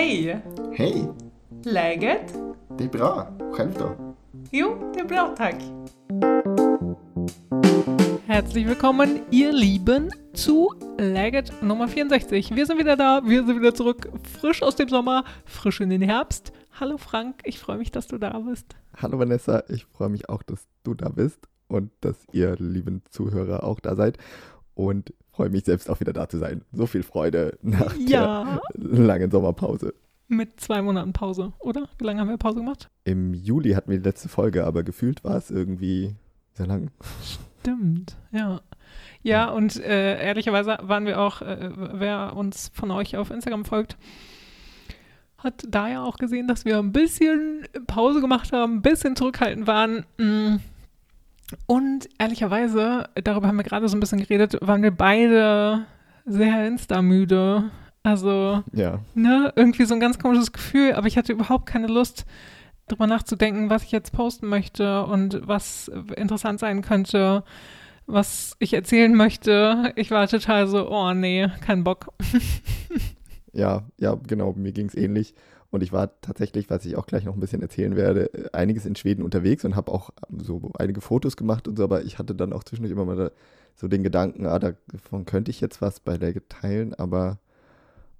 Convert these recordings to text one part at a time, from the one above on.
Hej! Hej! Läget? Det är bra. Själv då? Jo, det är bra tack. Herzlich willkommen, ihr Lieben, zu Läget Nummer 64. Wir sind wieder da, wir sind wieder zurück, frisch aus dem Sommer, frisch in den Herbst. Hallo Frank, ich freue mich, dass du da bist. Hallo Vanessa, ich freue mich auch, dass du da bist und dass ihr lieben Zuhörer auch da seid und freue mich selbst auch wieder da zu sein. So viel Freude nach Ja. der langen Sommerpause. Mit zwei Monaten Pause, oder? Wie lange haben wir Pause gemacht? Im Juli hatten wir die letzte Folge, aber gefühlt war es irgendwie sehr lang. Stimmt, ja. Ja, und äh, ehrlicherweise waren wir auch, äh, wer uns von euch auf Instagram folgt, hat da ja auch gesehen, dass wir ein bisschen Pause gemacht haben, ein bisschen zurückhaltend waren. Mm. Und ehrlicherweise, darüber haben wir gerade so ein bisschen geredet, waren wir beide sehr Insta-müde. Also, Ja, ne, irgendwie so ein ganz komisches Gefühl, aber ich hatte überhaupt keine Lust, drüber nachzudenken, was ich jetzt posten möchte und was interessant sein könnte, was ich erzählen möchte. Ich war total so, oh nee, kein Bock. ja, ja, genau, mir ging es ähnlich. Und ich war tatsächlich, was ich auch gleich noch ein bisschen erzählen werde, äh, einiges in Schweden unterwegs und habe auch so einige Fotos gemacht und so, aber ich hatte dann auch zwischendurch immer mal so den Gedanken, ah, davon könnte ich jetzt was bei der teilen, aber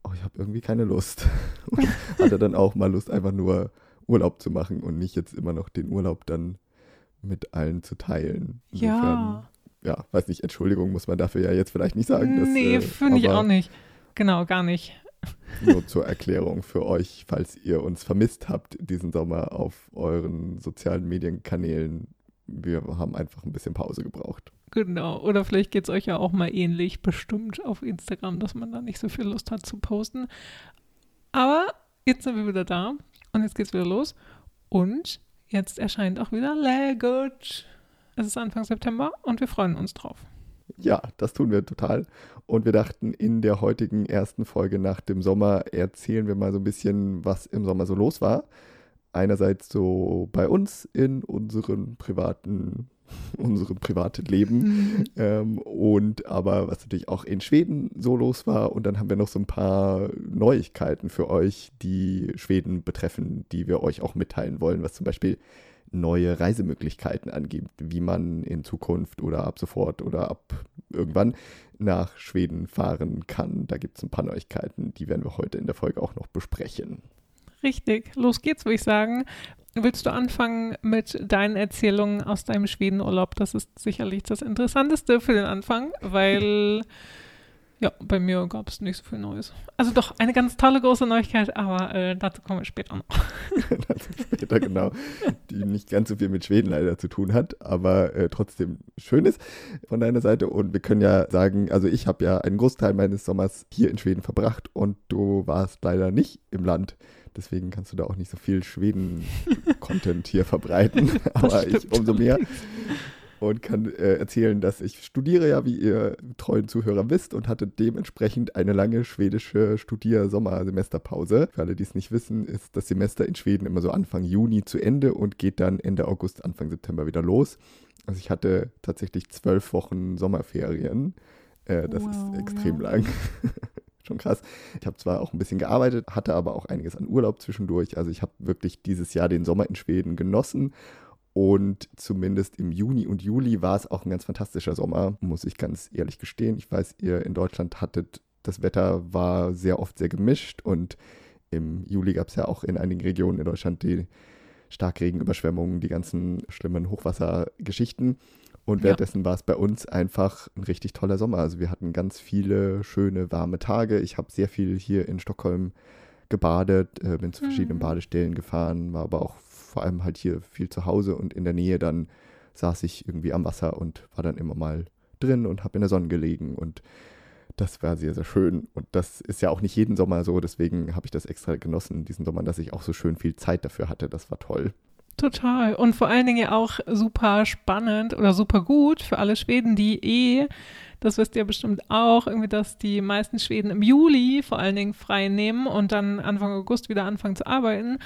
oh, ich habe irgendwie keine Lust. Und hatte dann auch mal Lust, einfach nur Urlaub zu machen und nicht jetzt immer noch den Urlaub dann mit allen zu teilen. Ja. ja, weiß nicht, Entschuldigung muss man dafür ja jetzt vielleicht nicht sagen. dass, nee, äh, finde ich aber- auch nicht. Genau, gar nicht. Nur zur Erklärung für euch, falls ihr uns vermisst habt diesen Sommer auf euren sozialen Medienkanälen. Wir haben einfach ein bisschen Pause gebraucht. Genau. Oder vielleicht geht es euch ja auch mal ähnlich, bestimmt auf Instagram, dass man da nicht so viel Lust hat zu posten. Aber jetzt sind wir wieder da und jetzt geht's wieder los. Und jetzt erscheint auch wieder Legit. Es ist Anfang September und wir freuen uns drauf. Ja, das tun wir total. Und wir dachten, in der heutigen ersten Folge nach dem Sommer erzählen wir mal so ein bisschen, was im Sommer so los war. Einerseits so bei uns in unseren privaten, unserem privaten Leben. Ähm, und aber was natürlich auch in Schweden so los war. Und dann haben wir noch so ein paar Neuigkeiten für euch, die Schweden betreffen, die wir euch auch mitteilen wollen, was zum Beispiel neue Reisemöglichkeiten angibt, wie man in Zukunft oder ab sofort oder ab irgendwann nach Schweden fahren kann. Da gibt es ein paar Neuigkeiten, die werden wir heute in der Folge auch noch besprechen. Richtig, los geht's, würde ich sagen. Willst du anfangen mit deinen Erzählungen aus deinem Schwedenurlaub? Das ist sicherlich das Interessanteste für den Anfang, weil ja, bei mir gab es nicht so viel Neues. Also doch, eine ganz tolle große Neuigkeit, aber äh, dazu kommen wir später noch. Dazu später genau, die nicht ganz so viel mit Schweden leider zu tun hat, aber äh, trotzdem schön ist von deiner Seite. Und wir können ja sagen, also ich habe ja einen Großteil meines Sommers hier in Schweden verbracht und du warst leider nicht im Land. Deswegen kannst du da auch nicht so viel Schweden-Content hier verbreiten. Aber ich umso mehr und kann äh, erzählen, dass ich studiere ja, wie ihr treuen Zuhörer wisst, und hatte dementsprechend eine lange schwedische Studier-Sommersemesterpause. Für alle, die es nicht wissen, ist das Semester in Schweden immer so Anfang Juni zu Ende und geht dann Ende August, Anfang September wieder los. Also ich hatte tatsächlich zwölf Wochen Sommerferien. Äh, das Wow, ist extrem ja. lang. Schon krass. Ich habe zwar auch ein bisschen gearbeitet, hatte aber auch einiges an Urlaub zwischendurch. Also ich habe wirklich dieses Jahr den Sommer in Schweden genossen. Und zumindest im Juni und Juli war es auch ein ganz fantastischer Sommer, muss ich ganz ehrlich gestehen. Ich weiß, ihr in Deutschland hattet, das Wetter war sehr oft sehr gemischt und im Juli gab es ja auch in einigen Regionen in Deutschland die Starkregenüberschwemmungen, die ganzen schlimmen Hochwassergeschichten. Und Ja. währenddessen war es bei uns einfach ein richtig toller Sommer. Also wir hatten ganz viele schöne, warme Tage. Ich habe sehr viel hier in Stockholm gebadet, äh, bin zu verschiedenen Mhm. Badestellen gefahren, war aber auch vor allem halt hier viel zu Hause und in der Nähe dann saß ich irgendwie am Wasser und war dann immer mal drin und habe in der Sonne gelegen und das war sehr, sehr schön. Und das ist ja auch nicht jeden Sommer so, deswegen habe ich das extra genossen, diesen Sommer, dass ich auch so schön viel Zeit dafür hatte. Das war toll. Total. Und vor allen Dingen ja auch super spannend oder super gut für alle Schweden, die eh, das wisst ihr bestimmt auch, irgendwie, dass die meisten Schweden im Juli vor allen Dingen frei nehmen und dann Anfang August wieder anfangen zu arbeiten.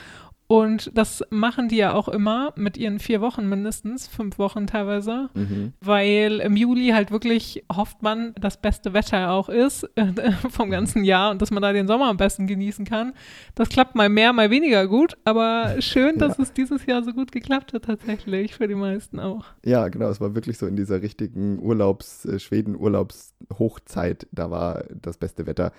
Und das machen die ja auch immer mit ihren vier Wochen mindestens, fünf Wochen teilweise, Mhm. weil im Juli halt wirklich hofft man, das beste Wetter auch ist äh, vom ganzen Jahr und dass man da den Sommer am besten genießen kann. Das klappt mal mehr, mal weniger gut, aber schön, dass Ja. es dieses Jahr so gut geklappt hat tatsächlich, für die meisten auch. Ja, genau, es war wirklich so in dieser richtigen Urlaubs, äh, Schweden-Urlaubshochzeit, da war das beste Wetter.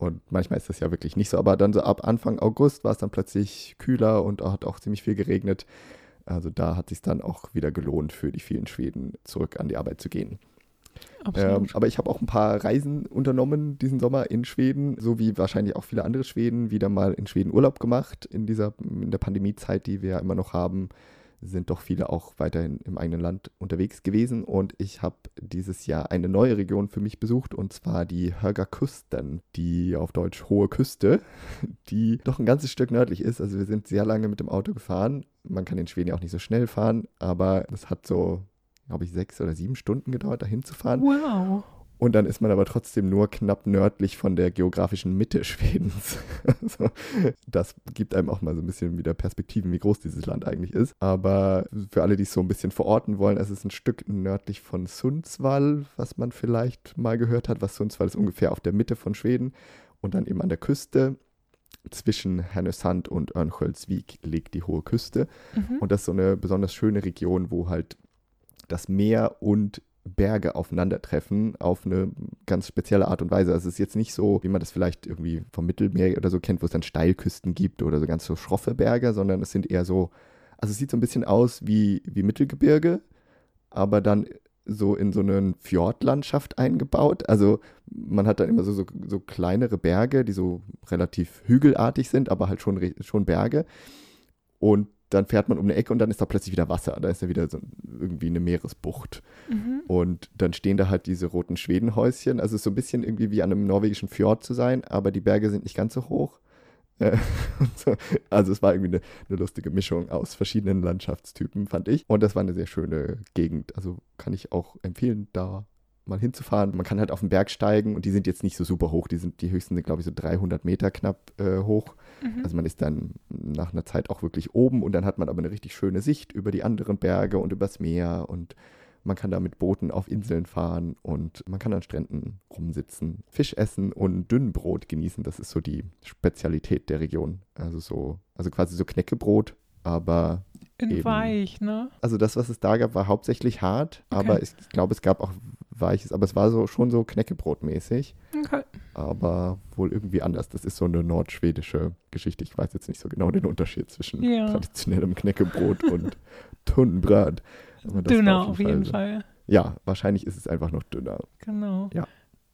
Und manchmal ist das ja wirklich nicht so, aber dann so ab Anfang August war es dann plötzlich kühler und hat auch ziemlich viel geregnet. Also da hat sich dann auch wieder gelohnt, für die vielen Schweden zurück an die Arbeit zu gehen. Ähm, aber ich habe auch ein paar Reisen unternommen diesen Sommer in Schweden, so wie wahrscheinlich auch viele andere Schweden, wieder mal in Schweden Urlaub gemacht. In dieser, in der Pandemiezeit, die wir ja immer noch haben, sind doch viele auch weiterhin im eigenen Land unterwegs gewesen. Und ich habe dieses Jahr eine neue Region für mich besucht, und zwar die Höga Kusten, die auf Deutsch Hohe Küste, die doch ein ganzes Stück nördlich ist. Also wir sind sehr lange mit dem Auto gefahren. Man kann in Schweden ja auch nicht so schnell fahren, aber es hat so, glaube ich, sechs oder sieben Stunden gedauert, dahin zu fahren. wow. Und dann ist man aber trotzdem nur knapp nördlich von der geografischen Mitte Schwedens. also, das gibt einem auch mal so ein bisschen wieder Perspektiven, wie groß dieses Land eigentlich ist. Aber für alle, die es so ein bisschen verorten wollen, es ist ein Stück nördlich von Sundsvall, was man vielleicht mal gehört hat. Was Sundsvall ist ungefähr auf der Mitte von Schweden und dann eben an der Küste. Zwischen Härnösand und Örnsköldsvik liegt die hohe Küste. Mhm. Und das ist so eine besonders schöne Region, wo halt das Meer und Berge aufeinandertreffen auf eine ganz spezielle Art und Weise. Also es ist jetzt nicht so, wie man das vielleicht irgendwie vom Mittelmeer oder so kennt, wo es dann Steilküsten gibt oder so ganz so schroffe Berge, sondern es sind eher so, also es sieht so ein bisschen aus wie, wie Mittelgebirge, aber dann so in so eine Fjordlandschaft eingebaut. Also man hat dann immer so, so, so kleinere Berge, die so relativ hügelartig sind, aber halt schon, schon Berge. Und dann fährt man um eine Ecke und dann ist da plötzlich wieder Wasser. Da ist ja wieder so irgendwie eine Meeresbucht. Mhm. Und dann stehen da halt diese roten Schwedenhäuschen. Also es ist so ein bisschen irgendwie wie an einem norwegischen Fjord zu sein, aber die Berge sind nicht ganz so hoch. Äh, so. Also es war irgendwie eine, eine lustige Mischung aus verschiedenen Landschaftstypen, fand ich. Und das war eine sehr schöne Gegend. Also kann ich auch empfehlen, da mal hinzufahren. Man kann halt auf den Berg steigen und die sind jetzt nicht so super hoch. Die, sind, die höchsten sind, glaube ich, so 300 Meter knapp äh, hoch. Mhm. Also man ist dann nach einer Zeit auch wirklich oben und dann hat man aber eine richtig schöne Sicht über die anderen Berge und übers Meer und man kann da mit Booten auf Inseln fahren und man kann an Stränden rumsitzen, Fisch essen und Dünnbrot genießen. Das ist so die Spezialität der Region. Also so, also quasi so Knäckebrot, aber In eben. weich, ne? also das, was es da gab, war hauptsächlich hart, Okay. aber ich glaube, es gab auch weiches, aber es war so schon so Knäckebrotmäßig Okay. aber wohl irgendwie anders. Das ist so eine nordschwedische Geschichte. Ich weiß jetzt nicht so genau den Unterschied zwischen Ja. traditionellem Knäckebrot und war Dünner auf jeden so. Fall. Ja, wahrscheinlich ist es einfach noch dünner. Genau. Ja.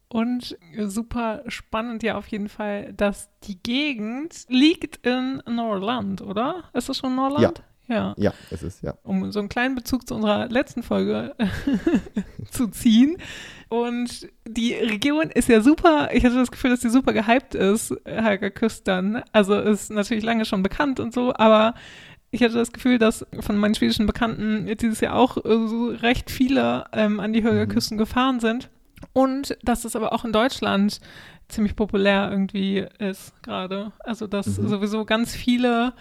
Und super spannend ja auf jeden Fall, dass die Gegend liegt in Norrland, oder? Ist das schon Norrland? Ja. Ja, es ist, ja. Um so einen kleinen Bezug zu unserer letzten Folge zu ziehen. Und die Region ist ja super, ich hatte das Gefühl, dass die super gehypt ist, Helga Küstern. Also ist natürlich lange schon bekannt und so, aber ich hatte das Gefühl, dass von meinen schwedischen Bekannten dieses Jahr auch so recht viele ähm, an die Höger Mhm. Küsten gefahren sind. Und dass es aber auch in Deutschland ziemlich populär irgendwie ist gerade. Also dass Mhm. sowieso ganz viele,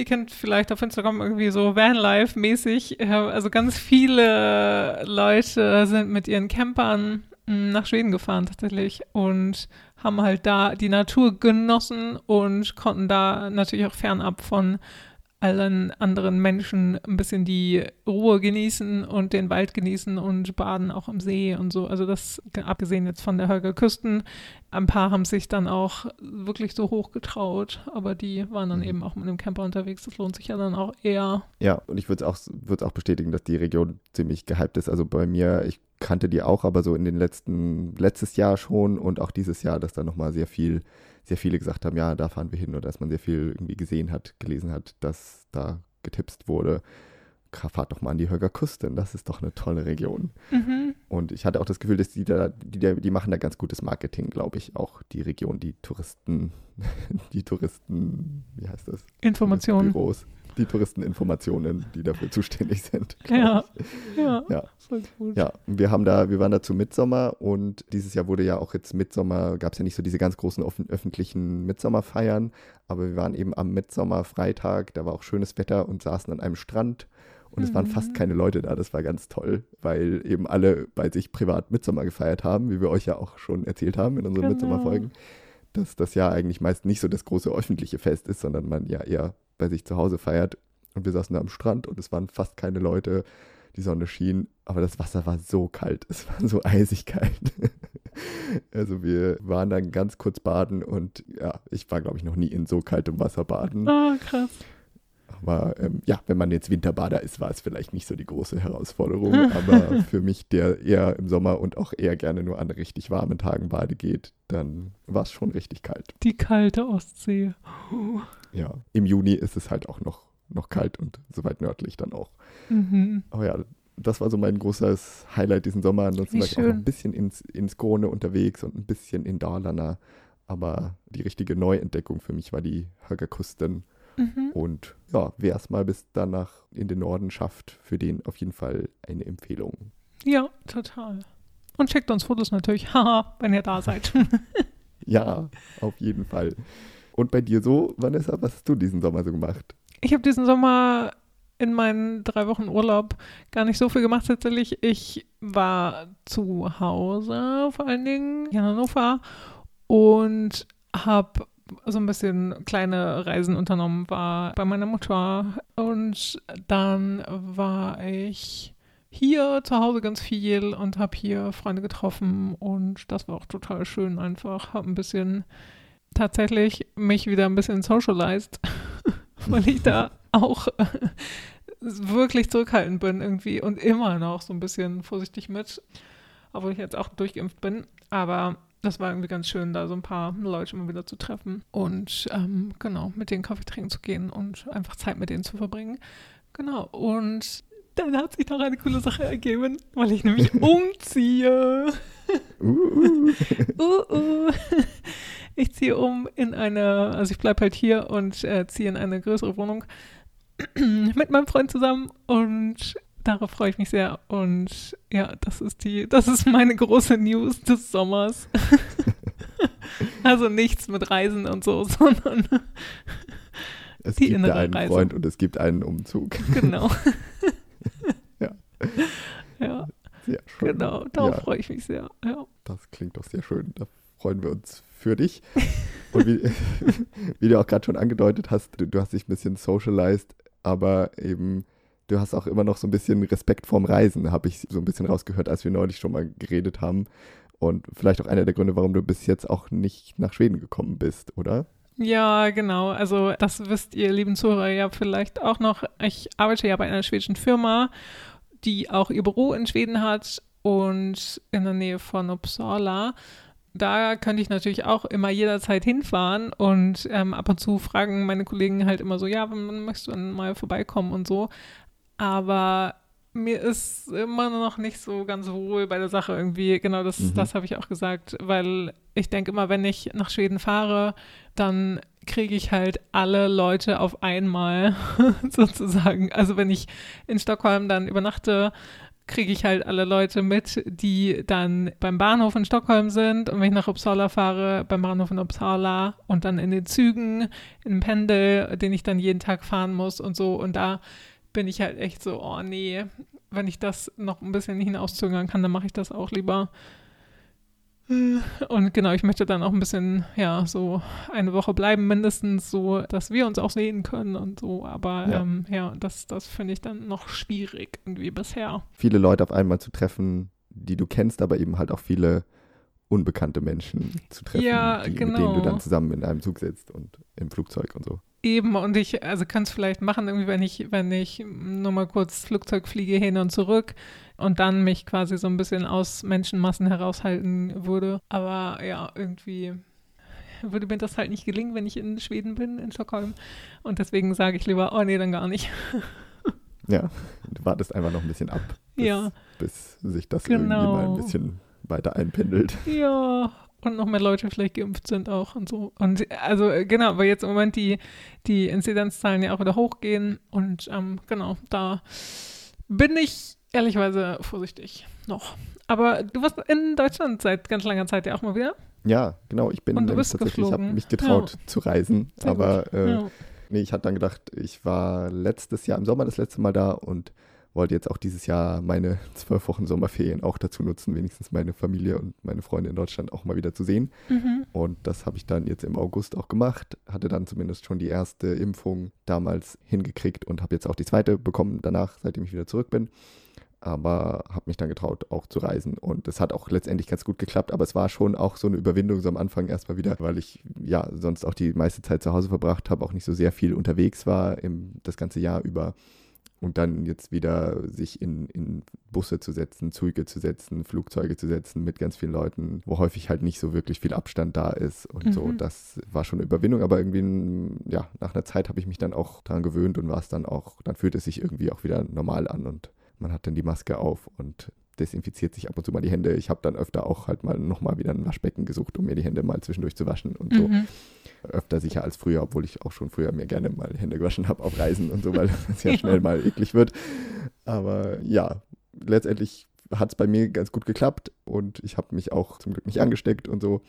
ihr kennt vielleicht auf Instagram irgendwie so Vanlife-mäßig, äh, also ganz viele Leute sind mit ihren Campern mh, nach Schweden gefahren tatsächlich und haben halt da die Natur genossen und konnten da natürlich auch fernab von allen anderen Menschen ein bisschen die Ruhe genießen und den Wald genießen und baden auch im See und so. Also das abgesehen jetzt von der Holger Küsten. Ein paar haben sich dann auch wirklich so hoch getraut, aber die waren dann Mhm. eben auch mit einem Camper unterwegs. Das lohnt sich ja dann auch eher. Ja, und ich würde es auch, würd's auch bestätigen, dass die Region ziemlich gehypt ist. Also bei mir, ich kannte die auch, aber so in den letzten, letztes Jahr schon und auch dieses Jahr, dass da nochmal sehr viel, sehr viele gesagt haben, ja, da fahren wir hin oder dass man sehr viel irgendwie gesehen hat, gelesen hat, dass da getipst wurde. Fahrt doch mal an die Höger Küsten, das ist doch eine tolle Region. Mhm. Und ich hatte auch das Gefühl, dass die da, die, die machen da ganz gutes Marketing, glaube ich, auch die Region, die Touristen, die Touristen, wie heißt das? Informationen. Büros, die Touristeninformationen, die dafür zuständig sind. Ja, ja, Ja. voll gut. Ja, wir haben da, wir waren da zu Mitsommer und dieses Jahr wurde ja auch jetzt Mitsommer, gab es ja nicht so diese ganz großen öffentlichen Mitsommerfeiern, aber wir waren eben am Mitsommerfreitag, da war auch schönes Wetter und saßen an einem Strand und es waren fast Mhm. keine Leute da, das war ganz toll, weil eben alle bei sich privat Mitsommer gefeiert haben, wie wir euch ja auch schon erzählt haben in unseren Genau. Mitsommerfolgen, dass das ja eigentlich meist nicht so das große öffentliche Fest ist, sondern man ja eher bei sich zu Hause feiert und wir saßen da am Strand und es waren fast keine Leute die Sonne schien, aber das Wasser war so kalt, es war so eisig kalt. Also wir waren dann ganz kurz baden und ja, ich war glaube ich noch nie in so kaltem Wasser baden. Ah, krass. Aber ähm, ja, wenn man jetzt Winterbader ist, war es vielleicht nicht so die große Herausforderung. aber für mich, der eher im Sommer und auch eher gerne nur an richtig warmen Tagen bade geht, dann war es schon richtig kalt. Die kalte Ostsee. Uh. Ja, im Juni ist es halt auch noch, noch kalt und so weit nördlich dann auch. Mhm. Aber ja, das war so mein großes Highlight diesen Sommer. Ansonsten Wie war ich auch noch ein bisschen ins, ins Krone unterwegs und ein bisschen in Dalarna. Aber die richtige Neuentdeckung für mich war die Högerkusten. Mhm. Und ja, wer es mal bis danach in den Norden schafft, für den auf jeden Fall eine Empfehlung. Ja, total. Und schickt uns Fotos natürlich, haha, wenn ihr da seid. Ja, auf jeden Fall. Und bei dir so, Vanessa, was hast du diesen Sommer so gemacht? Ich habe diesen Sommer in meinen drei Wochen Urlaub gar nicht so viel gemacht tatsächlich. Ich war zu Hause vor allen Dingen in Hannover und habe so ein bisschen kleine Reisen unternommen, war bei meiner Mutter und dann war ich hier zu Hause ganz viel und habe hier Freunde getroffen und das war auch total schön einfach. Habe ein bisschen tatsächlich mich wieder ein bisschen socialized, weil ich da auch wirklich zurückhaltend bin irgendwie und immer noch so ein bisschen vorsichtig mit, obwohl ich jetzt auch durchgeimpft bin. Aber das war irgendwie ganz schön, da so ein paar Leute mal wieder zu treffen und ähm, genau, mit denen Kaffee trinken zu gehen und einfach Zeit mit denen zu verbringen. Genau, und dann hat sich noch eine coole Sache ergeben, weil ich nämlich umziehe. Uh, Uh, uh. Ich ziehe um in eine, also ich bleibe halt hier und äh, ziehe in eine größere Wohnung mit meinem Freund zusammen und darauf freue ich mich sehr. Und ja, das ist die, das ist meine große News des Sommers. also nichts mit Reisen und so, sondern es Die gibt innere einen Reise. Freund und es gibt einen Umzug. genau. Ja. Ja, Sehr schön. genau. Darauf Ja. freue ich mich sehr. Ja. Das klingt doch sehr schön. Da freuen wir uns für dich. Und wie, wie du auch gerade schon angedeutet hast, du, du hast dich ein bisschen socialized, aber eben du hast auch immer noch so ein bisschen Respekt vorm Reisen, habe ich so ein bisschen rausgehört, als wir neulich schon mal geredet haben. Und vielleicht auch einer der Gründe, warum du bis jetzt auch nicht nach Schweden gekommen bist, oder? Ja, genau. Also das wisst ihr, lieben Zuhörer, ja vielleicht auch noch. Ich arbeite ja bei einer schwedischen Firma, die auch ihr Büro in Schweden hat und in der Nähe von Uppsala. Da könnte ich natürlich auch immer jederzeit hinfahren und ähm, ab und zu fragen meine Kollegen halt immer so, ja, wann möchtest du denn mal vorbeikommen und so. Aber mir ist immer noch nicht so ganz wohl bei der Sache irgendwie. Genau, das, Mhm. das habe ich auch gesagt, weil ich denke immer, wenn ich nach Schweden fahre, dann kriege ich halt alle Leute auf einmal sozusagen. Also wenn ich in Stockholm dann übernachte, kriege ich halt alle Leute mit, die dann beim Bahnhof in Stockholm sind und wenn ich nach Uppsala fahre, beim Bahnhof in Uppsala und dann in den Zügen, im Pendel, den ich dann jeden Tag fahren muss und so und da bin ich halt echt so, oh nee, wenn ich das noch ein bisschen hinauszögern kann, dann mache ich das auch lieber. Und genau, ich möchte dann auch ein bisschen, ja, so eine Woche bleiben, mindestens so, dass wir uns auch sehen können und so. Aber Ja. ähm, ja das, das finde ich dann noch schwierig irgendwie bisher. Viele Leute auf einmal zu treffen, die du kennst, aber eben halt auch viele unbekannte Menschen zu treffen, Ja, die, mit denen genau. du dann zusammen in einem Zug sitzt und im Flugzeug und so. Eben, und ich, also kann es vielleicht machen, irgendwie, wenn ich, wenn ich nur mal kurz Flugzeug fliege hin und zurück und dann mich quasi so ein bisschen aus Menschenmassen heraushalten würde. Aber ja, irgendwie würde mir das halt nicht gelingen, wenn ich in Schweden bin, in Stockholm. Und deswegen sage ich lieber, oh nee, dann gar nicht. Ja, du wartest einfach noch ein bisschen ab, bis, Ja. bis sich das Genau. irgendwie mal ein bisschen weiter einpendelt. Ja, und noch mehr Leute vielleicht geimpft sind auch und so. Und also genau, weil jetzt im Moment die, die Inzidenzzahlen ja auch wieder hochgehen und ähm, genau, da bin ich ehrlichweise vorsichtig noch. Aber du warst in Deutschland seit ganz langer Zeit ja auch mal wieder. Ja, genau. Ich bin Und du bist tatsächlich, ich habe mich getraut Ja. zu reisen. Sehr aber äh, ja. nee, ich hatte dann gedacht, ich war letztes Jahr im Sommer das letzte Mal da und wollte jetzt auch dieses Jahr meine zwölf Wochen Sommerferien auch dazu nutzen, wenigstens meine Familie und meine Freunde in Deutschland auch mal wieder zu sehen. Mhm. Und das habe ich dann jetzt im August auch gemacht. Hatte dann zumindest schon die erste Impfung damals hingekriegt und habe jetzt auch die zweite bekommen danach, seitdem ich wieder zurück bin. Aber habe mich dann getraut, auch zu reisen. Und es hat auch letztendlich ganz gut geklappt. Aber es war schon auch so eine Überwindung so am Anfang erstmal wieder, weil ich ja sonst auch die meiste Zeit zu Hause verbracht habe, auch nicht so sehr viel unterwegs war im, das ganze Jahr über. Und dann jetzt wieder sich in, in Busse zu setzen, Züge zu setzen, Flugzeuge zu setzen mit ganz vielen Leuten, wo häufig halt nicht so wirklich viel Abstand da ist und so. Mhm. Das war schon eine Überwindung, aber irgendwie, ja, nach einer Zeit habe ich mich dann auch daran gewöhnt und war es dann auch, dann fühlt es sich irgendwie auch wieder normal an und man hat dann die Maske auf und desinfiziert sich ab und zu mal die Hände. Ich habe dann öfter auch halt mal nochmal wieder ein Waschbecken gesucht, um mir die Hände mal zwischendurch zu waschen und so Mhm. öfter sicher als früher, obwohl ich auch schon früher mir gerne mal Hände gewaschen habe auf Reisen und so, weil es ja Ja. schnell mal eklig wird. Aber ja, letztendlich hat es bei mir ganz gut geklappt und ich habe mich auch zum Glück nicht angesteckt und so.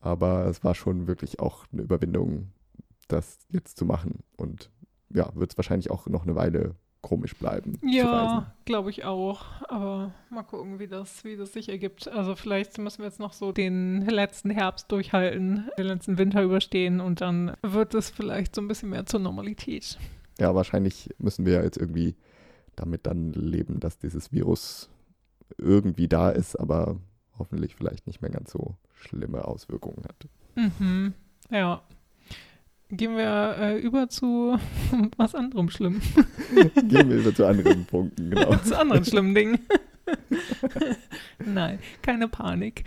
Aber es war schon wirklich auch eine Überwindung, das jetzt zu machen. Und ja, wird es wahrscheinlich auch noch eine Weile komisch bleiben. Ja, glaube ich auch. Aber mal gucken, wie das, wie das sich ergibt. Also vielleicht müssen wir jetzt noch so den letzten Herbst durchhalten, den letzten Winter überstehen und dann wird es vielleicht so ein bisschen mehr zur Normalität. Ja, wahrscheinlich müssen wir ja jetzt irgendwie damit dann leben, dass dieses Virus irgendwie da ist, aber hoffentlich vielleicht nicht mehr ganz so schlimme Auswirkungen hat. Mhm. Ja. Gehen wir äh, über zu was anderem Schlimm. Gehen wir über zu anderen Punkten, genau. zu anderen schlimmen Dingen. Nein, keine Panik.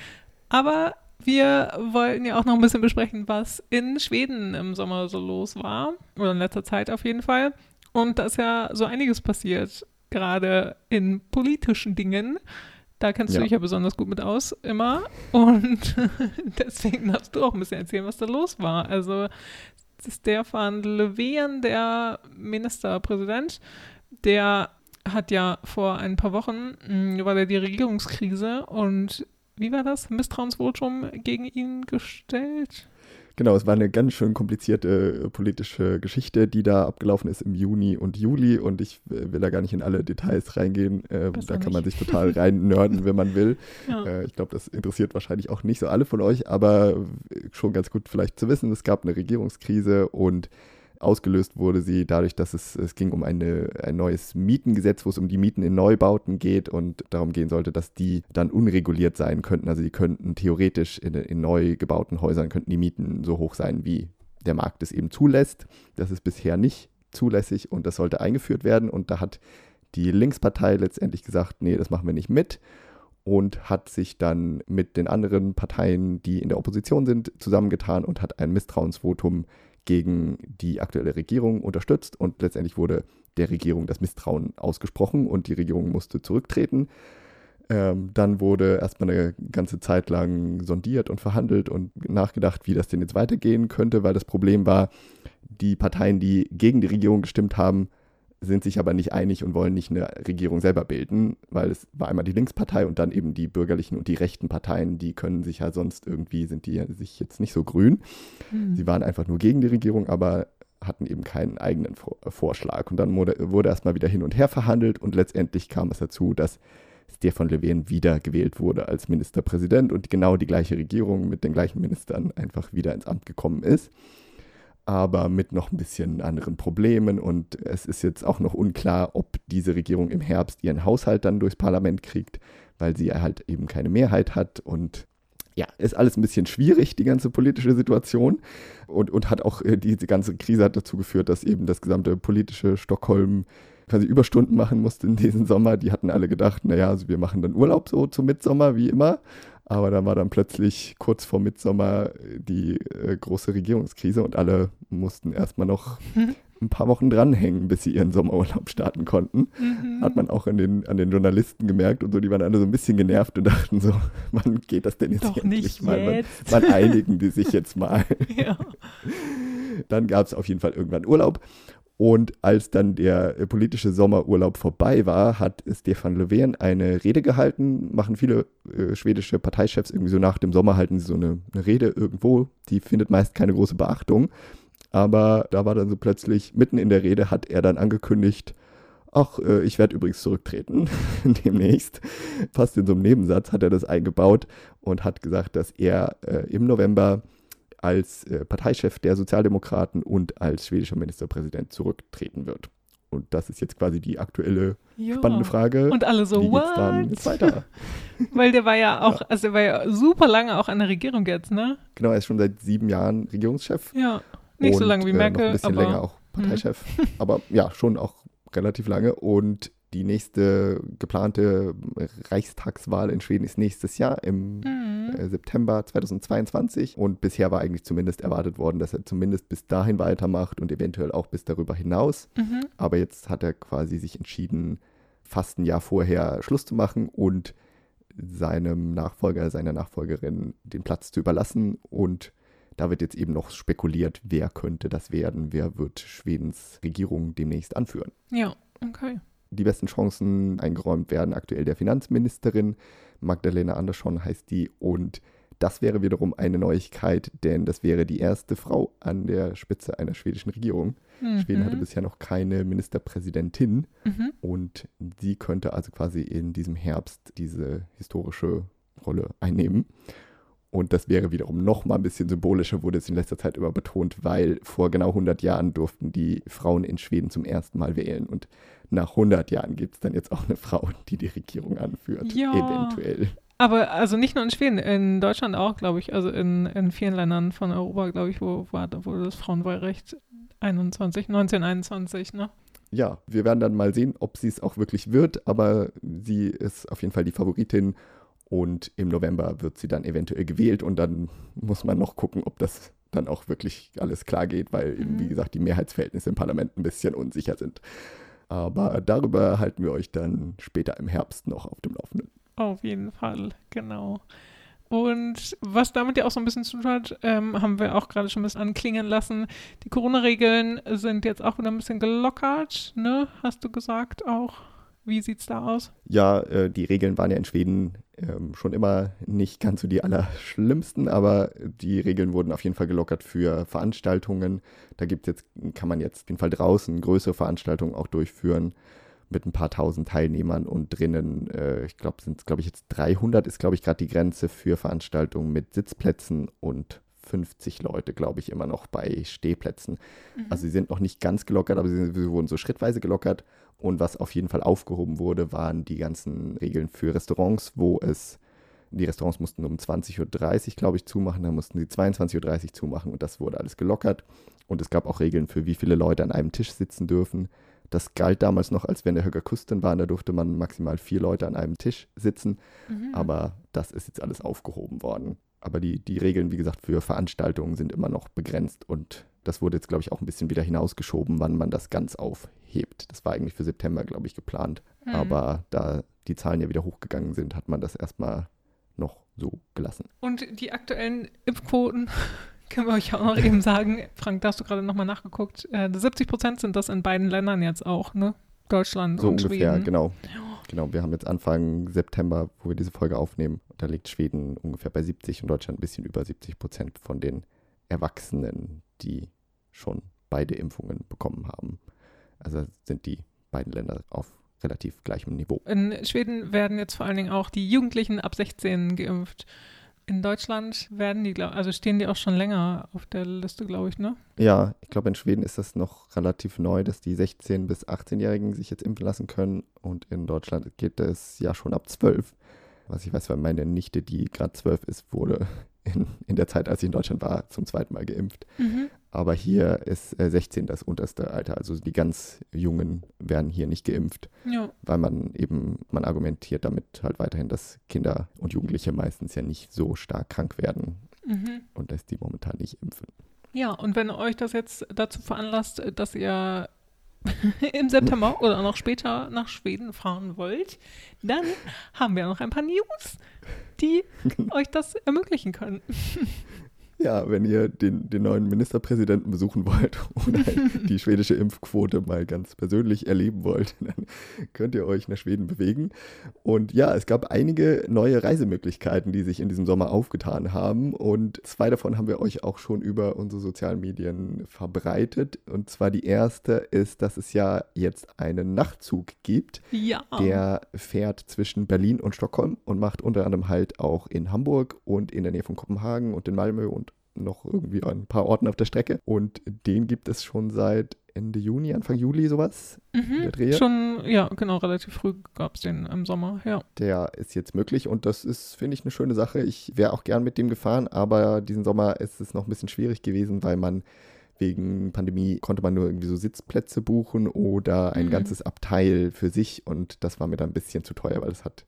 Aber wir wollten ja auch noch ein bisschen besprechen, was in Schweden im Sommer so los war. Oder in letzter Zeit auf jeden Fall. Und da ist ja so einiges passiert, gerade in politischen Dingen. Da kennst du Ja. dich ja besonders gut mit aus, immer. Und deswegen darfst du auch ein bisschen erzählen, was da los war. Also Stefan Löfven, der Ministerpräsident, der hat ja vor ein paar Wochen, mh, war da die Regierungskrise und wie war das? Misstrauensvotum gegen ihn gestellt? Genau, es war eine ganz schön komplizierte äh, politische Geschichte, die da abgelaufen ist im Juni und Juli und ich äh, will da gar nicht in alle Details reingehen. Äh, da kann man sich total rein nerden, wenn man will. Ja. Äh, ich glaube, das interessiert wahrscheinlich auch nicht so alle von euch, aber schon ganz gut vielleicht zu wissen, es gab eine Regierungskrise und ausgelöst wurde sie dadurch, dass es, es ging um eine, ein neues Mietengesetz, wo es um die Mieten in Neubauten geht und darum gehen sollte, dass die dann unreguliert sein könnten. Also die könnten theoretisch in, in neu gebauten Häusern könnten die Mieten so hoch sein, wie der Markt es eben zulässt. Das ist bisher nicht zulässig und das sollte eingeführt werden. Und da hat die Linkspartei letztendlich gesagt, nee, das machen wir nicht mit und hat sich dann mit den anderen Parteien, die in der Opposition sind, zusammengetan und hat ein Misstrauensvotum gegen die aktuelle Regierung unterstützt und letztendlich wurde der Regierung das Misstrauen ausgesprochen und die Regierung musste zurücktreten. Ähm, dann wurde erstmal eine ganze Zeit lang sondiert und verhandelt und nachgedacht, wie das denn jetzt weitergehen könnte, weil das Problem war, die Parteien, die gegen die Regierung gestimmt haben, sind sich aber nicht einig und wollen nicht eine Regierung selber bilden, weil es war einmal die Linkspartei und dann eben die bürgerlichen und die rechten Parteien, die können sich ja sonst irgendwie, sind die sich jetzt nicht so grün. Hm. Sie waren einfach nur gegen die Regierung, aber hatten eben keinen eigenen Vor Vorschlag. Und dann wurde, wurde erstmal wieder hin und her verhandelt und letztendlich kam es dazu, dass Stefan Löfven wieder gewählt wurde als Ministerpräsident und genau die gleiche Regierung mit den gleichen Ministern einfach wieder ins Amt gekommen ist. Aber mit noch ein bisschen anderen Problemen und es ist jetzt auch noch unklar, ob diese Regierung im Herbst ihren Haushalt dann durchs Parlament kriegt, weil sie halt eben keine Mehrheit hat und ja, ist alles ein bisschen schwierig, die ganze politische Situation. Und, und hat auch, äh, diese ganze Krise hat dazu geführt, dass eben das gesamte politische Stockholm quasi Überstunden machen musste in diesem Sommer. Die hatten alle gedacht, naja, also wir machen dann Urlaub so zum Mitsommer, wie immer. Aber dann war dann plötzlich kurz vor Mitsommer die äh, große Regierungskrise und alle mussten erstmal noch ein paar Wochen dranhängen, bis sie ihren Sommerurlaub starten konnten. Mhm. Hat man auch an den, an den Journalisten gemerkt und so, die waren alle so ein bisschen genervt und dachten so, wann geht das denn jetzt Doch endlich nicht mal? Wann, jetzt. wann einigen die sich jetzt mal? Ja. Dann gab es auf jeden Fall irgendwann Urlaub. Und als dann der äh, politische Sommerurlaub vorbei war, hat Stefan Löfven eine Rede gehalten. Machen viele äh, schwedische Parteichefs irgendwie so nach dem Sommer halten sie so eine, eine Rede irgendwo. Die findet meist keine große Beachtung. Aber da war dann so plötzlich, mitten in der Rede, hat er dann angekündigt, ach, äh, ich werde übrigens zurücktreten demnächst. Fast in so einem Nebensatz hat er das eingebaut und hat gesagt, dass er äh, im November als äh, Parteichef der Sozialdemokraten und als schwedischer Ministerpräsident zurücktreten wird. Und das ist jetzt quasi die aktuelle ja. spannende Frage. Und alle so, Wie geht's dann jetzt weiter? Weil der war ja auch, also der war ja super lange auch an der Regierung jetzt, ne? genau, er ist schon seit sieben Jahren Regierungschef. Ja. Nicht so und, lange wie äh, noch Merkel, ein bisschen aber länger auch Parteichef. aber ja, schon auch relativ lange. Und die nächste geplante Reichstagswahl in Schweden ist nächstes Jahr im Mhm. äh, September 2022. Und bisher war eigentlich zumindest erwartet worden, dass er zumindest bis dahin weitermacht und eventuell auch bis darüber hinaus. Mhm. Aber jetzt hat er quasi sich entschieden, fast ein Jahr vorher Schluss zu machen und seinem Nachfolger, seiner Nachfolgerin den Platz zu überlassen. Und da wird jetzt eben noch spekuliert, wer könnte das werden, wer wird Schwedens Regierung demnächst anführen. Ja, okay. Die besten Chancen eingeräumt werden aktuell der Finanzministerin. Magdalena Andersson heißt die. Und das wäre wiederum eine Neuigkeit, denn das wäre die erste Frau an der Spitze einer schwedischen Regierung. Mhm. Schweden hatte bisher noch keine Ministerpräsidentin. Mhm. Und sie könnte also quasi in diesem Herbst diese historische Rolle einnehmen. Und das wäre wiederum noch mal ein bisschen symbolischer, wurde es in letzter Zeit immer betont, weil vor genau 100 Jahren durften die Frauen in Schweden zum ersten Mal wählen. Und nach 100 Jahren gibt es dann jetzt auch eine Frau, die die Regierung anführt. Ja. Eventuell. Aber also nicht nur in Schweden, in Deutschland auch, glaube ich, also in, in vielen Ländern von Europa, glaube ich, wo wo das Frauenwahlrecht 21, 1921, ne? Ja, wir werden dann mal sehen, ob sie es auch wirklich wird. Aber sie ist auf jeden Fall die Favoritin. Und im November wird sie dann eventuell gewählt. Und dann muss man noch gucken, ob das dann auch wirklich alles klar geht, weil eben, Mhm. wie gesagt, die Mehrheitsverhältnisse im Parlament ein bisschen unsicher sind. Aber darüber halten wir euch dann später im Herbst noch auf dem Laufenden. Auf jeden Fall, genau. Und was damit ja auch so ein bisschen zu tun hat, ähm, haben wir auch gerade schon ein bisschen anklingen lassen. Die Corona-Regeln sind jetzt auch wieder ein bisschen gelockert, ne? Hast du gesagt auch? Wie sieht's da aus? Ja, äh, die Regeln waren ja in Schweden ähm, schon immer nicht ganz so die allerschlimmsten, aber die Regeln wurden auf jeden Fall gelockert für Veranstaltungen. Da gibt jetzt, kann man jetzt auf jeden Fall draußen größere Veranstaltungen auch durchführen mit ein paar tausend Teilnehmern und drinnen, äh, ich glaube, sind es, glaube ich, jetzt 300 ist, glaube ich, gerade die Grenze für Veranstaltungen mit Sitzplätzen und 50 Leute, glaube ich, immer noch bei Stehplätzen. Also sie sind noch nicht ganz gelockert, aber sie, sie wurden so schrittweise gelockert. Und was auf jeden Fall aufgehoben wurde, waren die ganzen Regeln für Restaurants, wo es, die Restaurants mussten um 20.30 Uhr, glaube ich, zumachen, dann mussten sie 22.30 Uhr zumachen und das wurde alles gelockert. Und es gab auch Regeln für, wie viele Leute an einem Tisch sitzen dürfen. Das galt damals noch, als wenn der Höcker Kusten war, da durfte man maximal vier Leute an einem Tisch sitzen. Mhm. Aber das ist jetzt alles aufgehoben worden. Aber die, die Regeln, wie gesagt, für Veranstaltungen sind immer noch begrenzt und das wurde jetzt, glaube ich, auch ein bisschen wieder hinausgeschoben, wann man das ganz aufhebt. Das war eigentlich für September, glaube ich, geplant. Mhm. Aber da die Zahlen ja wieder hochgegangen sind, hat man das erstmal noch so gelassen. Und die aktuellen Impfquoten können wir euch auch noch eben sagen. Frank, da hast du gerade nochmal nachgeguckt. Äh, 70 Prozent sind das in beiden Ländern jetzt auch, ne? Deutschland So und ungefähr, Schweden. genau. Genau, wir haben jetzt Anfang September, wo wir diese Folge aufnehmen, da liegt Schweden ungefähr bei 70 und Deutschland ein bisschen über 70 Prozent von den Erwachsenen, die schon beide Impfungen bekommen haben. Also sind die beiden Länder auf relativ gleichem Niveau. In Schweden werden jetzt vor allen Dingen auch die Jugendlichen ab 16 geimpft. In Deutschland werden die, also stehen die auch schon länger auf der Liste, glaube ich, ne? Ja, ich glaube, in Schweden ist das noch relativ neu, dass die 16- bis 18-Jährigen sich jetzt impfen lassen können. Und in Deutschland geht es ja schon ab 12. Was ich weiß, weil meine Nichte, die gerade 12 ist, wurde in, in der Zeit, als sie in Deutschland war, zum zweiten Mal geimpft. Aber hier ist äh, 16 das unterste Alter. Also die ganz Jungen werden hier nicht geimpft, Ja. weil man eben, man argumentiert damit halt weiterhin, dass Kinder und Jugendliche meistens ja nicht so stark krank werden Mhm. und lässt die momentan nicht impfen. Ja, und wenn euch das jetzt dazu veranlasst, dass ihr im September oder noch später nach Schweden fahren wollt, dann haben wir noch ein paar News, die euch das ermöglichen können. Ja, wenn ihr den, den neuen Ministerpräsidenten besuchen wollt oder die schwedische Impfquote mal ganz persönlich erleben wollt, dann könnt ihr euch nach Schweden bewegen. Und ja, es gab einige neue Reisemöglichkeiten, die sich in diesem Sommer aufgetan haben. Und zwei davon haben wir euch auch schon über unsere sozialen Medien verbreitet. Und zwar die erste ist, dass es ja jetzt einen Nachtzug gibt. Ja. Der fährt zwischen Berlin und Stockholm und macht unter anderem halt auch in Hamburg und in der Nähe von Kopenhagen und in Malmö und noch irgendwie ein paar Orten auf der Strecke. Und den gibt es schon seit Ende Juni, Anfang Juli sowas. Mhm, schon, ja, genau, relativ früh gab es den im Sommer, ja. Der ist jetzt möglich und das ist, finde ich, eine schöne Sache. Ich wäre auch gern mit dem gefahren, aber diesen Sommer ist es noch ein bisschen schwierig gewesen, weil man wegen Pandemie konnte man nur irgendwie so Sitzplätze buchen oder ein mhm. ganzes Abteil für sich und das war mir dann ein bisschen zu teuer, weil es hat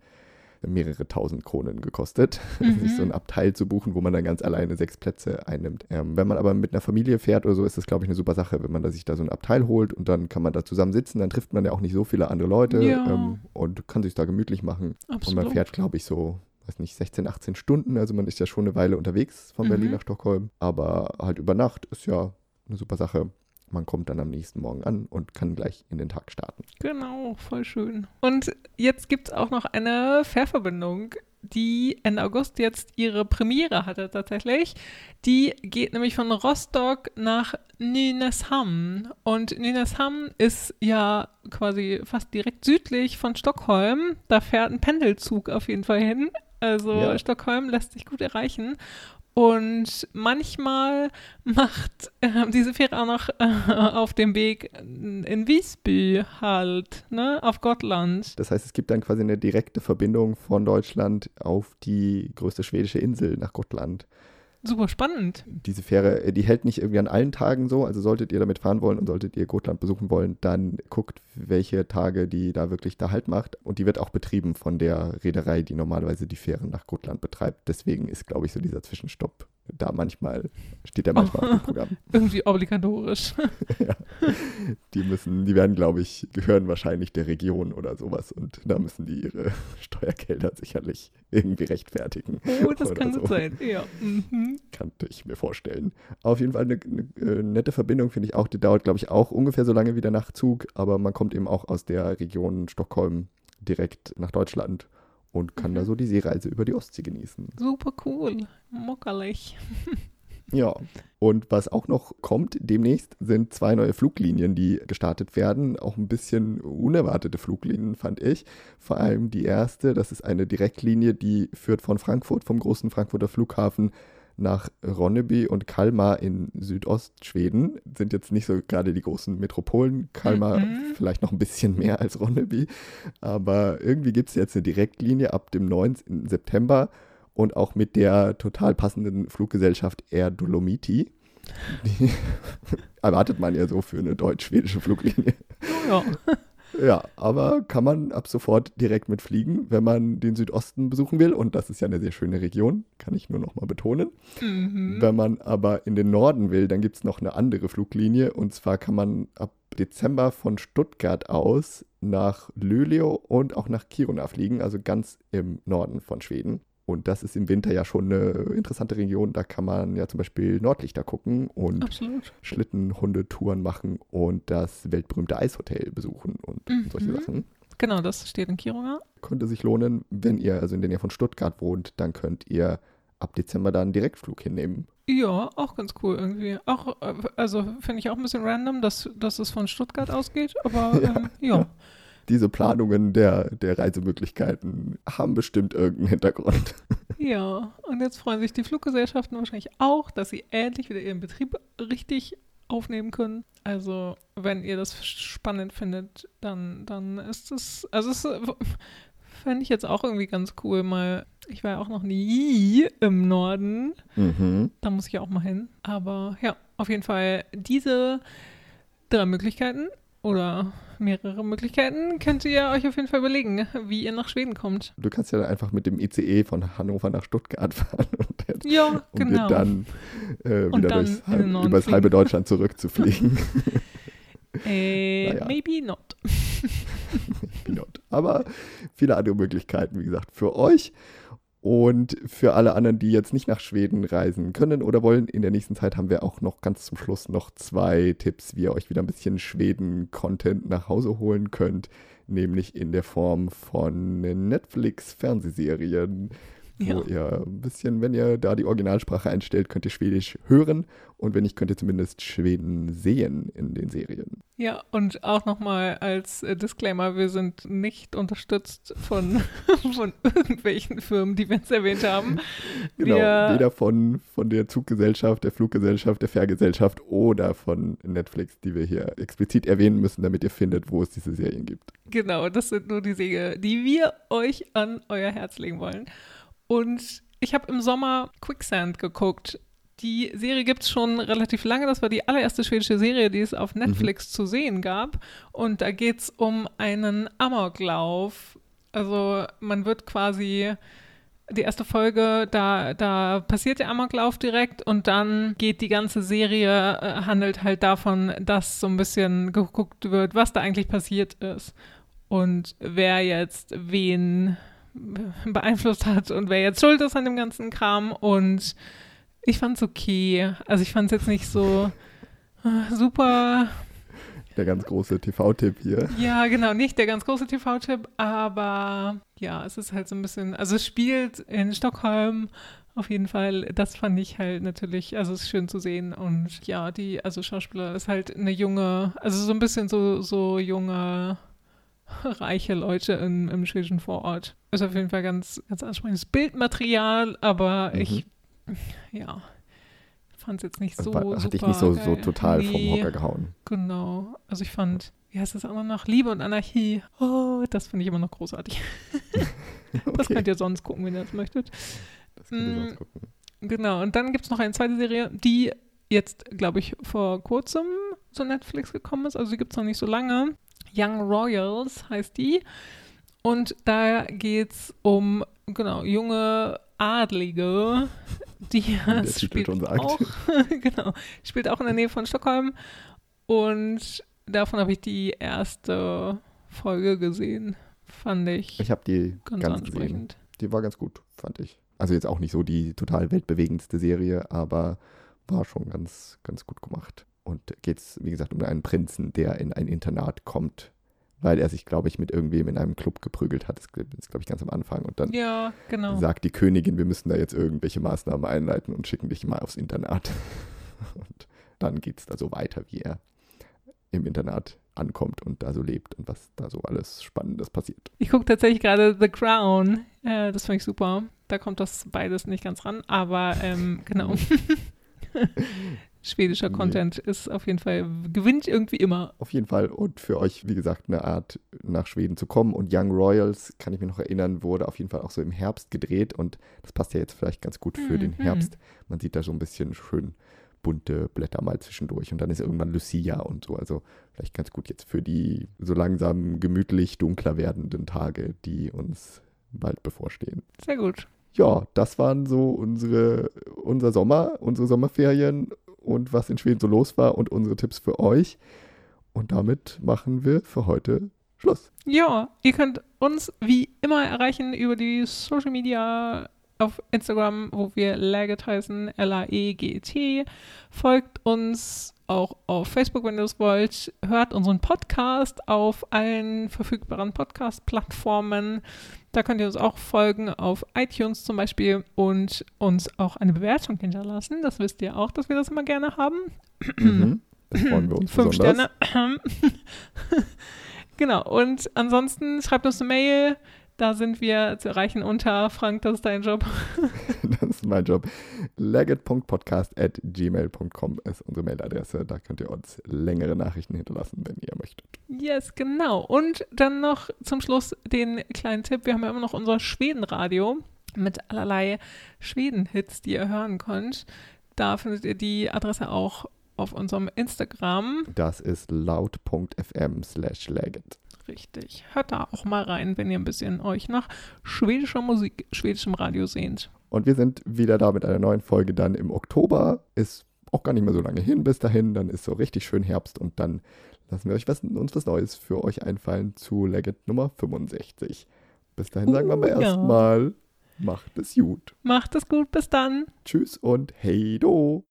mehrere tausend Kronen gekostet, mhm. sich so ein Abteil zu buchen, wo man dann ganz alleine sechs Plätze einnimmt. Ähm, wenn man aber mit einer Familie fährt oder so, ist das, glaube ich, eine super Sache, wenn man da sich da so ein Abteil holt und dann kann man da zusammen sitzen, dann trifft man ja auch nicht so viele andere Leute ja. ähm, und kann sich da gemütlich machen. Absolut. Und man fährt, glaube ich, so weiß nicht, 16, 18 Stunden. Also man ist ja schon eine Weile unterwegs von Berlin mhm. nach Stockholm. Aber halt über Nacht ist ja eine super Sache. Man kommt dann am nächsten Morgen an und kann gleich in den Tag starten. Genau, voll schön. Und jetzt gibt es auch noch eine Fährverbindung, die Ende August jetzt ihre Premiere hatte tatsächlich. Die geht nämlich von Rostock nach Nynäshamn. Und Nynäshamn ist ja quasi fast direkt südlich von Stockholm. Da fährt ein Pendelzug auf jeden Fall hin. Also ja. Stockholm lässt sich gut erreichen. Und manchmal macht äh, diese Fähre auch noch äh, auf dem Weg in Visby halt, ne, auf Gottland. Das heißt, es gibt dann quasi eine direkte Verbindung von Deutschland auf die größte schwedische Insel nach Gottland super spannend. Diese Fähre, äh, die hält nicht irgendwie an allen Tagen so. Also solltet ihr damit fahren wollen und solltet ihr Gotland besuchen wollen, dann guckt, welche Tage die da wirklich da Halt macht. Und die wird auch betrieben von der Reederei, die normalerweise die Fähren nach Gotland betreibt. Deswegen ist, glaube ich, so dieser Zwischenstopp da manchmal, steht der manchmal oh, auf dem Programm. Irgendwie obligatorisch. ja. Die müssen, die werden, glaube ich, gehören wahrscheinlich der Region oder sowas und da müssen die ihre Steuergelder sicherlich irgendwie rechtfertigen. Oh, das kann so. gut sein, ja. Mhm. Kannte ich mir vorstellen. Auf jeden Fall eine, eine, eine nette Verbindung, finde ich auch. Die dauert, glaube ich, auch ungefähr so lange wie der Nachtzug, aber man kommt eben auch aus der Region Stockholm direkt nach Deutschland und kann mhm. da so die Seereise über die Ostsee genießen. Super cool, mockerlich. ja, und was auch noch kommt demnächst, sind zwei neue Fluglinien, die gestartet werden. Auch ein bisschen unerwartete Fluglinien, fand ich. Vor allem die erste, das ist eine Direktlinie, die führt von Frankfurt, vom großen Frankfurter Flughafen, nach Ronneby und Kalmar in Südostschweden. Sind jetzt nicht so gerade die großen Metropolen. Kalmar mhm. vielleicht noch ein bisschen mehr als Ronneby. Aber irgendwie gibt es jetzt eine Direktlinie ab dem 19. September und auch mit der total passenden Fluggesellschaft Air Dolomiti. Die erwartet man ja so für eine deutsch-schwedische Fluglinie. Ja. Ja, aber kann man ab sofort direkt mitfliegen, wenn man den Südosten besuchen will. Und das ist ja eine sehr schöne Region, kann ich nur noch mal betonen. Mhm. Wenn man aber in den Norden will, dann gibt es noch eine andere Fluglinie. Und zwar kann man ab Dezember von Stuttgart aus nach Luleå und auch nach Kiruna fliegen, also ganz im Norden von Schweden. Und das ist im Winter ja schon eine interessante Region. Da kann man ja zum Beispiel Nordlichter gucken und Absolut. Schlittenhundetouren machen und das weltberühmte Eishotel besuchen und mhm. solche Sachen. Genau, das steht in Kiruna. Könnte sich lohnen, wenn ihr also in der Nähe von Stuttgart wohnt, dann könnt ihr ab Dezember da einen Direktflug hinnehmen. Ja, auch ganz cool irgendwie. Auch, äh, also finde ich auch ein bisschen random, dass, dass es von Stuttgart ausgeht, aber ja. Ähm, ja diese Planungen der, der Reisemöglichkeiten haben bestimmt irgendeinen Hintergrund. Ja, und jetzt freuen sich die Fluggesellschaften wahrscheinlich auch, dass sie endlich wieder ihren Betrieb richtig aufnehmen können. Also, wenn ihr das spannend findet, dann, dann ist es, also es fände ich jetzt auch irgendwie ganz cool, mal, ich war ja auch noch nie im Norden, mhm. da muss ich auch mal hin. Aber ja, auf jeden Fall diese drei Möglichkeiten oder mehrere Möglichkeiten, könnt ihr euch auf jeden Fall überlegen, wie ihr nach Schweden kommt. Du kannst ja einfach mit dem ICE von Hannover nach Stuttgart fahren und, Ja, um genau. dann äh, wieder dann durchs, halb, übers fliegen. halbe Deutschland zurückzufliegen. Äh, Naja. Maybe not. Not. Aber viele andere Möglichkeiten, wie gesagt, für euch. Und für alle anderen, die jetzt nicht nach Schweden reisen können oder wollen, in der nächsten Zeit haben wir auch noch ganz zum Schluss noch zwei Tipps, wie ihr euch wieder ein bisschen Schweden-Content nach Hause holen könnt. Nämlich in der Form von Netflix-Fernsehserien, Ja. wo ihr ein bisschen, wenn ihr da die Originalsprache einstellt, könnt ihr Schwedisch hören. Und wenn nicht, könnt ihr zumindest Schweden sehen in den Serien. Ja, und auch nochmal als äh, Disclaimer, wir sind nicht unterstützt von, von irgendwelchen Firmen, die wir jetzt erwähnt haben. Genau, Wir- weder von, von der Zuggesellschaft, der Fluggesellschaft, der Fährgesellschaft oder von Netflix, die wir hier explizit erwähnen müssen, damit ihr findet, wo es diese Serien gibt. Genau, das sind nur die Segel, die wir euch an euer Herz legen wollen. Und ich habe im Sommer Quicksand geguckt. Die Serie gibt es schon relativ lange. Das war die allererste schwedische Serie, die es auf Netflix zu sehen gab. Und da geht es um einen Amoklauf. Also man wird quasi die erste Folge, da, da passiert der Amoklauf direkt und dann geht die ganze Serie, äh, handelt halt davon, dass so ein bisschen geguckt wird, was da eigentlich passiert ist und wer jetzt wen beeinflusst hat und wer jetzt schuld ist an dem ganzen Kram. Und ich fand's okay. Also ich fand's jetzt nicht so äh, super. Der ganz große TV-Tipp hier. Ja, genau, nicht der ganz große TV-Tipp, aber ja, es ist halt so ein bisschen, also es spielt in Stockholm. Auf jeden Fall, das fand ich halt natürlich, also es ist schön zu sehen und ja, die, also Schauspieler ist halt eine junge, also so ein bisschen so, so junge, reiche Leute in, im schwedischen Vorort. Ist auf jeden Fall ganz, ganz ansprechendes Bildmaterial, aber Mhm. ich, ja, fand es jetzt nicht so war- hat dich nicht so, so total vom Nee. Hocker gehauen. Genau. Also ich fand, wie heißt das auch noch? Liebe und Anarchie. Oh, das finde ich immer noch großartig. Das Okay, könnt ihr sonst gucken, wenn ihr das möchtet. das könnt ihr Mm. sonst gucken. Genau. Und dann gibt es noch eine zweite Serie, die jetzt, glaube ich, vor kurzem zu Netflix gekommen ist. Also die gibt es noch nicht so lange. Young Royals heißt die. Und da geht es um, genau, junge Adlige, die spielt auch, genau, spielt auch in der Nähe von Stockholm. Und davon habe ich die erste Folge gesehen. Fand ich, Ich habe die ganz, ganz gesehen. ansprechend. Die war ganz gut, fand ich. Also jetzt auch nicht so die total weltbewegendste Serie, aber war schon ganz, ganz gut gemacht. Und geht es, wie gesagt, um einen Prinzen, der in ein Internat kommt, weil er sich, glaube ich, mit irgendwem in einem Club geprügelt hat. Das ist, glaube ich, ganz am Anfang. Und dann Ja, genau. sagt die Königin, wir müssen da jetzt irgendwelche Maßnahmen einleiten und schicken dich mal aufs Internat. Und dann geht es da so weiter, wie er im Internat ankommt und da so lebt und was da so alles Spannendes passiert. Ich gucke tatsächlich gerade The Crown. Äh, das fand ich super. Da kommt das beides nicht ganz ran, aber ähm, genau. Schwedischer Nee. Content ist auf jeden Fall, gewinnt irgendwie immer. Auf jeden Fall. Und für euch, wie gesagt, eine Art nach Schweden zu kommen. Und Young Royals, kann ich mich noch erinnern, wurde auf jeden Fall auch so im Herbst gedreht. Und das passt ja jetzt vielleicht ganz gut für den Mhm. Herbst. Man sieht da so ein bisschen schön bunte Blätter mal zwischendurch. Und dann ist irgendwann Lucia und so. Also vielleicht ganz gut jetzt für die so langsam gemütlich dunkler werdenden Tage, die uns bald bevorstehen. Sehr gut. Ja, das waren so unsere, unser Sommer, unsere Sommerferien und was in Schweden so los war und unsere Tipps für euch. Und damit machen wir für heute Schluss. Ja, ihr könnt uns wie immer erreichen über die Social Media auf Instagram, wo wir Laget heißen, L-A-E-G-T. Folgt uns auch auf Facebook, wenn ihr das wollt. Hört unseren Podcast auf allen verfügbaren Podcast-Plattformen. Da könnt ihr uns auch folgen auf iTunes zum Beispiel und uns auch eine Bewertung hinterlassen. Das wisst ihr auch, dass wir das immer gerne haben. Mhm. Das freuen wir uns Fünf besonders. Sterne. genau. Und ansonsten schreibt uns eine Mail. Da sind wir zu erreichen unter Frank, das ist dein Job. Das ist mein Job. Legit.podcast.gmail.com ist unsere Mailadresse. Da könnt ihr uns längere Nachrichten hinterlassen, wenn ihr möchtet. Yes, genau. Und dann noch zum Schluss den kleinen Tipp. Wir haben ja immer noch unser Schwedenradio mit allerlei Schweden-Hits, die ihr hören könnt. Da findet ihr die Adresse auch auf unserem Instagram. Das ist laut.fm slash legend. Richtig. Hört da auch mal rein, wenn ihr ein bisschen euch nach schwedischer Musik, schwedischem Radio sehnt. Und wir sind wieder da mit einer neuen Folge dann im Oktober. Ist auch gar nicht mehr so lange hin bis dahin. Dann ist so richtig schön Herbst und dann lassen wir euch was, uns was Neues für euch einfallen zu Legend Nummer 65. Bis dahin sagen wir aber Uh, ja. erstmal, macht es gut. Macht es gut, bis dann. Tschüss und hey do.